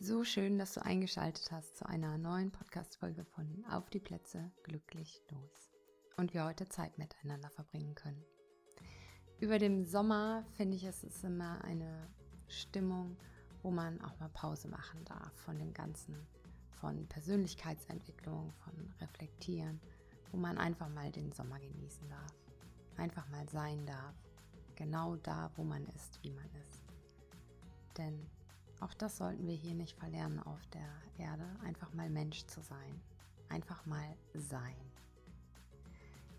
So schön, dass du eingeschaltet hast zu einer neuen Podcast-Folge von Auf die Plätze glücklich los. Und wir heute Zeit miteinander verbringen können. Über dem Sommer finde ich, es ist immer eine Stimmung, wo man auch mal Pause machen darf von dem Ganzen, von Persönlichkeitsentwicklung, von Reflektieren, wo man einfach mal den Sommer genießen darf, einfach mal sein darf, genau da, wo man ist, wie man ist. Denn auch das sollten wir hier nicht verlernen auf der Erde, einfach mal Mensch zu sein, einfach mal sein.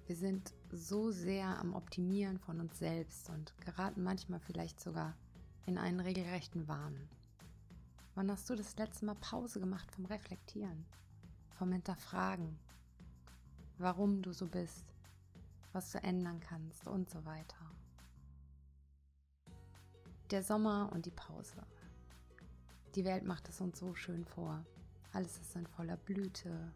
Wir sind so sehr am Optimieren von uns selbst und geraten manchmal vielleicht sogar in einen regelrechten Wahn. Wann hast du das letzte Mal Pause gemacht vom Reflektieren, vom Hinterfragen, warum du so bist, was du ändern kannst und so weiter? Der Sommer und die Pause. Die Welt macht es uns so schön vor. Alles ist in voller Blüte.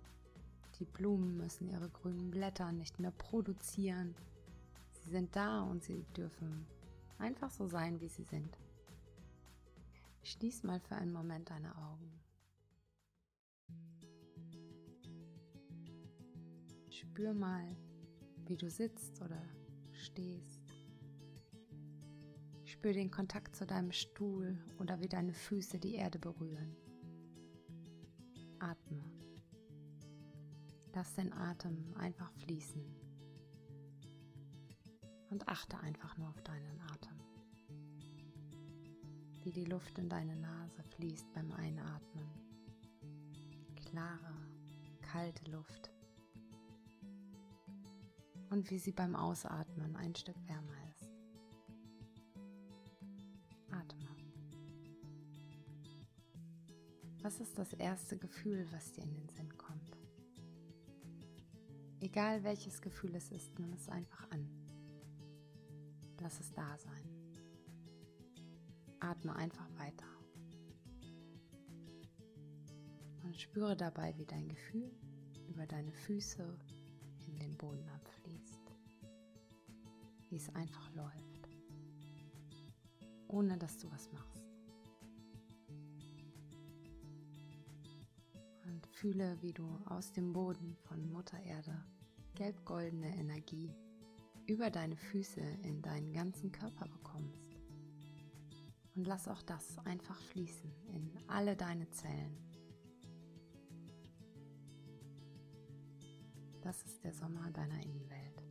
Die Blumen müssen ihre grünen Blätter nicht mehr produzieren. Sie sind da und sie dürfen einfach so sein, wie sie sind. Schließ mal für einen Moment deine Augen. Spür mal, wie du sitzt oder stehst. Spür den Kontakt zu deinem Stuhl oder wie deine Füße die Erde berühren. Atme. Lass den Atem einfach fließen. Und achte einfach nur auf deinen Atem. Wie die Luft in deine Nase fließt beim Einatmen. Klare, kalte Luft. Und wie sie beim Ausatmen ein Stück wärmer Was ist das erste Gefühl, was dir in den Sinn kommt? Egal welches Gefühl es ist, nimm es einfach an. Lass es da sein. Atme einfach weiter. Und spüre dabei, wie dein Gefühl über deine Füße in den Boden abfließt. Wie es einfach läuft. Ohne dass du was machst. Fühle, wie du aus dem Boden von Mutter Erde gelb-goldene Energie über deine Füße in deinen ganzen Körper bekommst. Und lass auch das einfach fließen in alle deine Zellen. Das ist der Sommer deiner Innenwelt.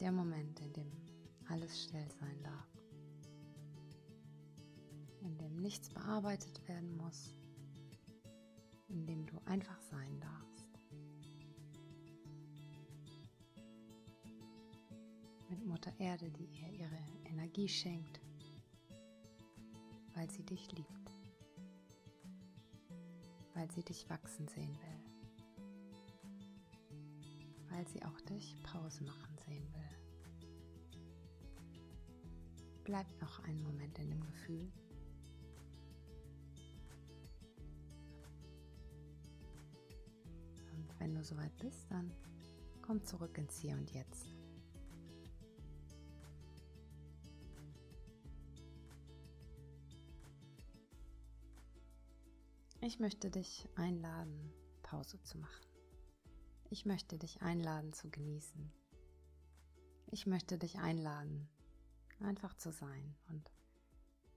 Der Moment, in dem alles still sein darf nichts bearbeitet werden muss, in dem du einfach sein darfst. Mit Mutter Erde, die ihr ihre Energie schenkt, weil sie dich liebt, weil sie dich wachsen sehen will, weil sie auch dich Pause machen sehen will. Bleib noch einen Moment in dem Gefühl. Wenn du soweit bist, dann komm zurück ins Hier und Jetzt. Ich möchte dich einladen, Pause zu machen. Ich möchte dich einladen zu genießen. Ich möchte dich einladen, einfach zu sein. Und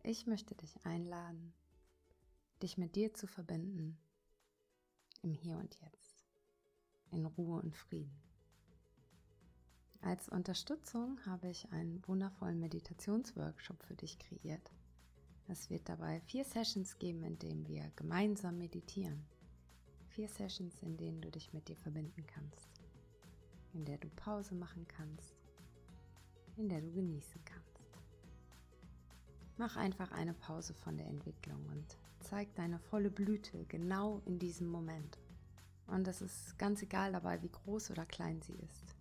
ich möchte dich einladen, dich mit dir zu verbinden im Hier und Jetzt in Ruhe und Frieden. Als Unterstützung habe ich einen wundervollen Meditationsworkshop für dich kreiert. Es wird dabei vier Sessions geben, in denen wir gemeinsam meditieren. Vier Sessions, in denen du dich mit dir verbinden kannst, in der du Pause machen kannst, in der du genießen kannst. Mach einfach eine Pause von der Entwicklung und zeig deine volle Blüte genau in diesem Moment. Und es ist ganz egal dabei, wie groß oder klein sie ist.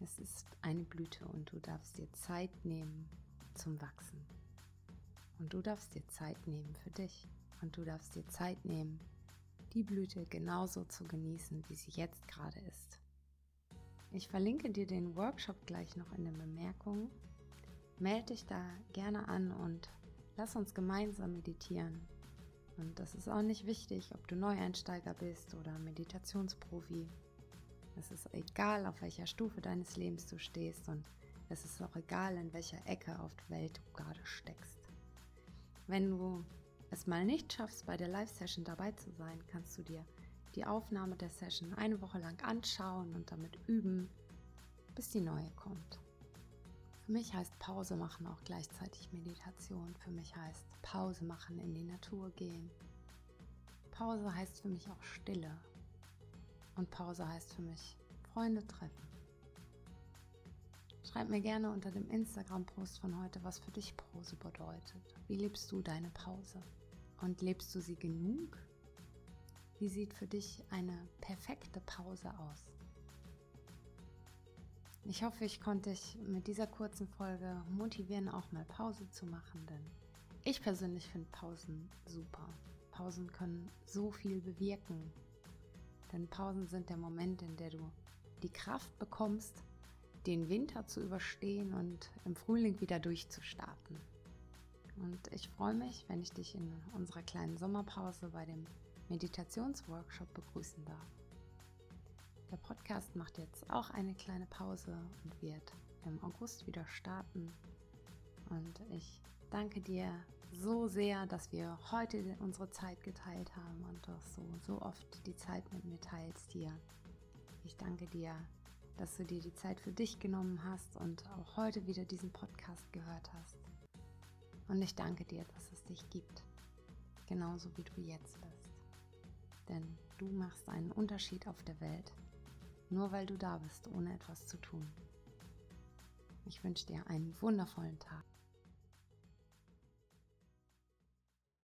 Es ist eine Blüte und du darfst dir Zeit nehmen zum Wachsen. Und du darfst dir Zeit nehmen für dich. Und du darfst dir Zeit nehmen, die Blüte genauso zu genießen, wie sie jetzt gerade ist. Ich verlinke dir den Workshop gleich noch in den Bemerkungen. melde dich da gerne an und lass uns gemeinsam meditieren. Und das ist auch nicht wichtig, ob du Neueinsteiger bist oder Meditationsprofi. Es ist egal, auf welcher Stufe deines Lebens du stehst und es ist auch egal, in welcher Ecke auf der Welt du gerade steckst. Wenn du es mal nicht schaffst, bei der Live-Session dabei zu sein, kannst du dir die Aufnahme der Session eine Woche lang anschauen und damit üben, bis die neue kommt. Für mich heißt Pause machen auch gleichzeitig Meditation. Für mich heißt Pause machen in die Natur gehen. Pause heißt für mich auch Stille. Und Pause heißt für mich Freunde treffen. Schreib mir gerne unter dem Instagram-Post von heute, was für dich Pause bedeutet. Wie lebst du deine Pause? Und lebst du sie genug? Wie sieht für dich eine perfekte Pause aus? Ich hoffe, ich konnte dich mit dieser kurzen Folge motivieren, auch mal Pause zu machen, denn ich persönlich finde Pausen super. Pausen können so viel bewirken. Denn Pausen sind der Moment, in der du die Kraft bekommst, den Winter zu überstehen und im Frühling wieder durchzustarten. Und ich freue mich, wenn ich dich in unserer kleinen Sommerpause bei dem Meditationsworkshop begrüßen darf. Der Podcast macht jetzt auch eine kleine Pause und wird im August wieder starten. Und ich danke dir so sehr, dass wir heute unsere Zeit geteilt haben und du so, so oft die Zeit mit mir teilst hier. Ich danke dir, dass du dir die Zeit für dich genommen hast und auch heute wieder diesen Podcast gehört hast. Und ich danke dir, dass es dich gibt, genauso wie du jetzt bist. Denn du machst einen Unterschied auf der Welt nur weil du da bist, ohne etwas zu tun. Ich wünsche dir einen wundervollen Tag.